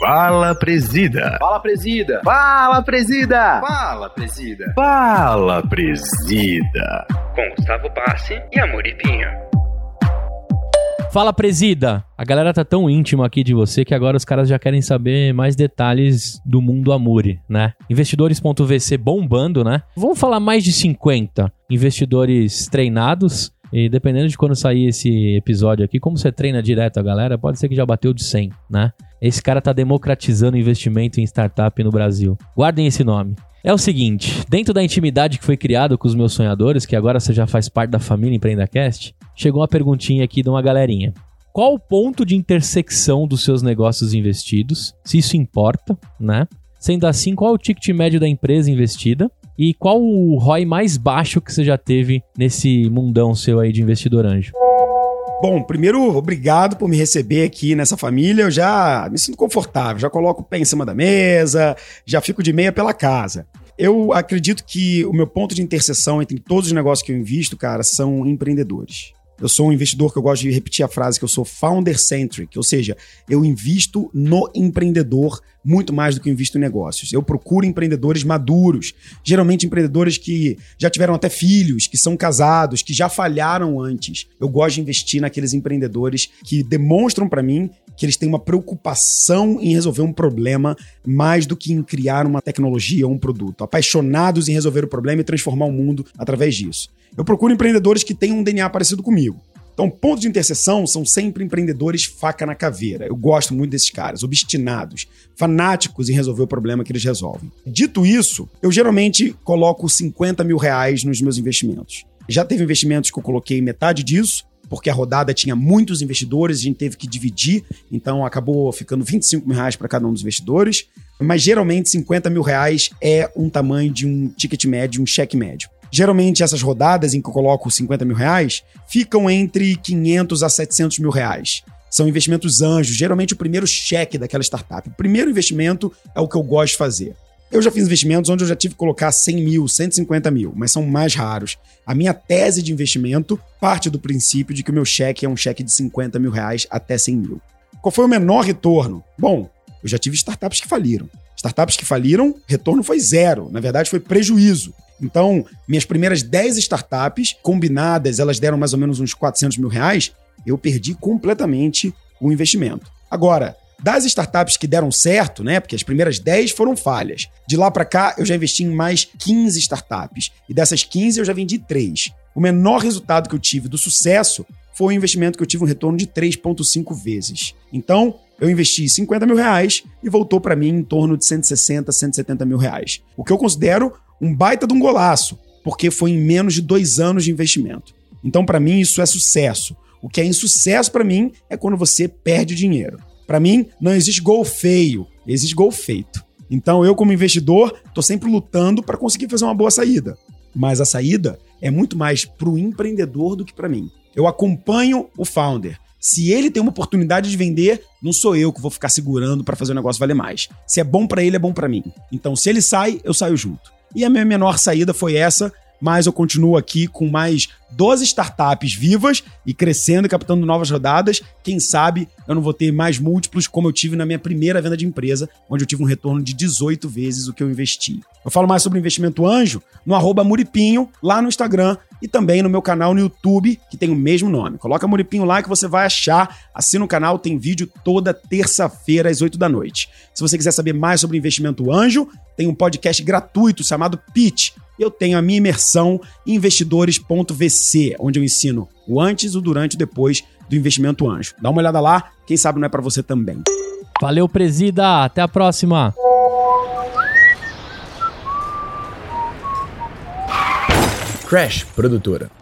Fala, presida. Fala, presida. Fala, presida. Fala, presida. Fala, presida. Com Gustavo Bassi e Amoripinho. Fala, presida! A galera tá tão íntima aqui de você que agora os caras já querem saber mais detalhes do mundo Amuri, né? Investidores.vc bombando, né? Vamos falar mais de 50 investidores treinados. E dependendo de quando sair esse episódio aqui, como você treina direto a galera, pode ser que já bateu de 100, né? Esse cara tá democratizando investimento em startup no Brasil. Guardem esse nome. É o seguinte, dentro da intimidade que foi criada com os meus sonhadores, que agora você já faz parte da família EmpreendaCast, chegou uma perguntinha aqui de uma galerinha. Qual o ponto de intersecção dos seus negócios investidos? Se isso importa, né? Sendo assim, qual é o ticket médio da empresa investida? E qual o ROI mais baixo que você já teve nesse mundão seu aí de investidor anjo? Bom, primeiro, obrigado por me receber aqui nessa família. Eu já me sinto confortável, já coloco o pé em cima da mesa, já fico de meia pela casa. Eu acredito que o meu ponto de interseção entre todos os negócios que eu invisto, cara, são empreendedores. Eu sou um investidor que eu gosto de repetir a frase que eu sou founder-centric, ou seja, eu invisto no empreendedor muito mais do que eu invisto em negócios. Eu procuro empreendedores maduros, geralmente empreendedores que já tiveram até filhos, que são casados, que já falharam antes. Eu gosto de investir naqueles empreendedores que demonstram para mim que eles têm uma preocupação em resolver um problema mais do que em criar uma tecnologia ou um produto. Apaixonados em resolver o problema e transformar o mundo através disso. Eu procuro empreendedores que tenham um DNA parecido comigo. Então, ponto de interseção são sempre empreendedores faca na caveira. Eu gosto muito desses caras, obstinados, fanáticos em resolver o problema que eles resolvem. Dito isso, eu geralmente coloco 50 mil reais nos meus investimentos. Já teve investimentos que eu coloquei metade disso, porque a rodada tinha muitos investidores, a gente teve que dividir, então acabou ficando 25 mil reais para cada um dos investidores. Mas geralmente 50 mil reais é um tamanho de um ticket médio, um cheque médio. Geralmente essas rodadas em que eu coloco 50 mil reais ficam entre 500 a 700 mil reais. São investimentos anjos, geralmente o primeiro cheque daquela startup. O primeiro investimento é o que eu gosto de fazer. Eu já fiz investimentos onde eu já tive que colocar 100 mil, 150 mil, mas são mais raros. A minha tese de investimento parte do princípio de que o meu cheque é um cheque de 50 mil reais até 100 mil. Qual foi o menor retorno? Bom, eu já tive startups que faliram. Startups que faliram, retorno foi zero. Na verdade, foi prejuízo. Então, minhas primeiras 10 startups combinadas, elas deram mais ou menos uns 400 mil reais. Eu perdi completamente o investimento. Agora, das startups que deram certo, né? Porque as primeiras 10 foram falhas. De lá para cá, eu já investi em mais 15 startups. E dessas 15, eu já vendi 3. O menor resultado que eu tive do sucesso foi o investimento que eu tive um retorno de 3,5 vezes. Então, eu investi 50 mil reais e voltou para mim em torno de 160, 170 mil reais. O que eu considero um baita de um golaço, porque foi em menos de dois anos de investimento. Então, para mim, isso é sucesso. O que é insucesso para mim é quando você perde dinheiro. Para mim, não existe gol feio, existe gol feito. Então, eu, como investidor, estou sempre lutando para conseguir fazer uma boa saída. Mas a saída é muito mais para o empreendedor do que para mim. Eu acompanho o founder. Se ele tem uma oportunidade de vender, não sou eu que vou ficar segurando para fazer o negócio valer mais. Se é bom para ele, é bom para mim. Então, se ele sai, eu saio junto. E a minha menor saída foi essa, mas eu continuo aqui com mais 12 startups vivas e crescendo e captando novas rodadas. Quem sabe eu não vou ter mais múltiplos como eu tive na minha primeira venda de empresa, onde eu tive um retorno de 18 vezes o que eu investi. Eu falo mais sobre investimento anjo no arroba Muripinho, lá no Instagram e também no meu canal no YouTube, que tem o mesmo nome. Coloca Muripinho lá que você vai achar. Assina o canal, tem vídeo toda terça-feira às 8 da noite. Se você quiser saber mais sobre investimento anjo, tem um podcast gratuito chamado Pitch. Eu tenho a minha imersão investidores.vc, onde eu ensino o antes, o durante e o depois do investimento anjo. Dá uma olhada lá, quem sabe não é para você também. Valeu, presida. Até a próxima. Crash Produtora.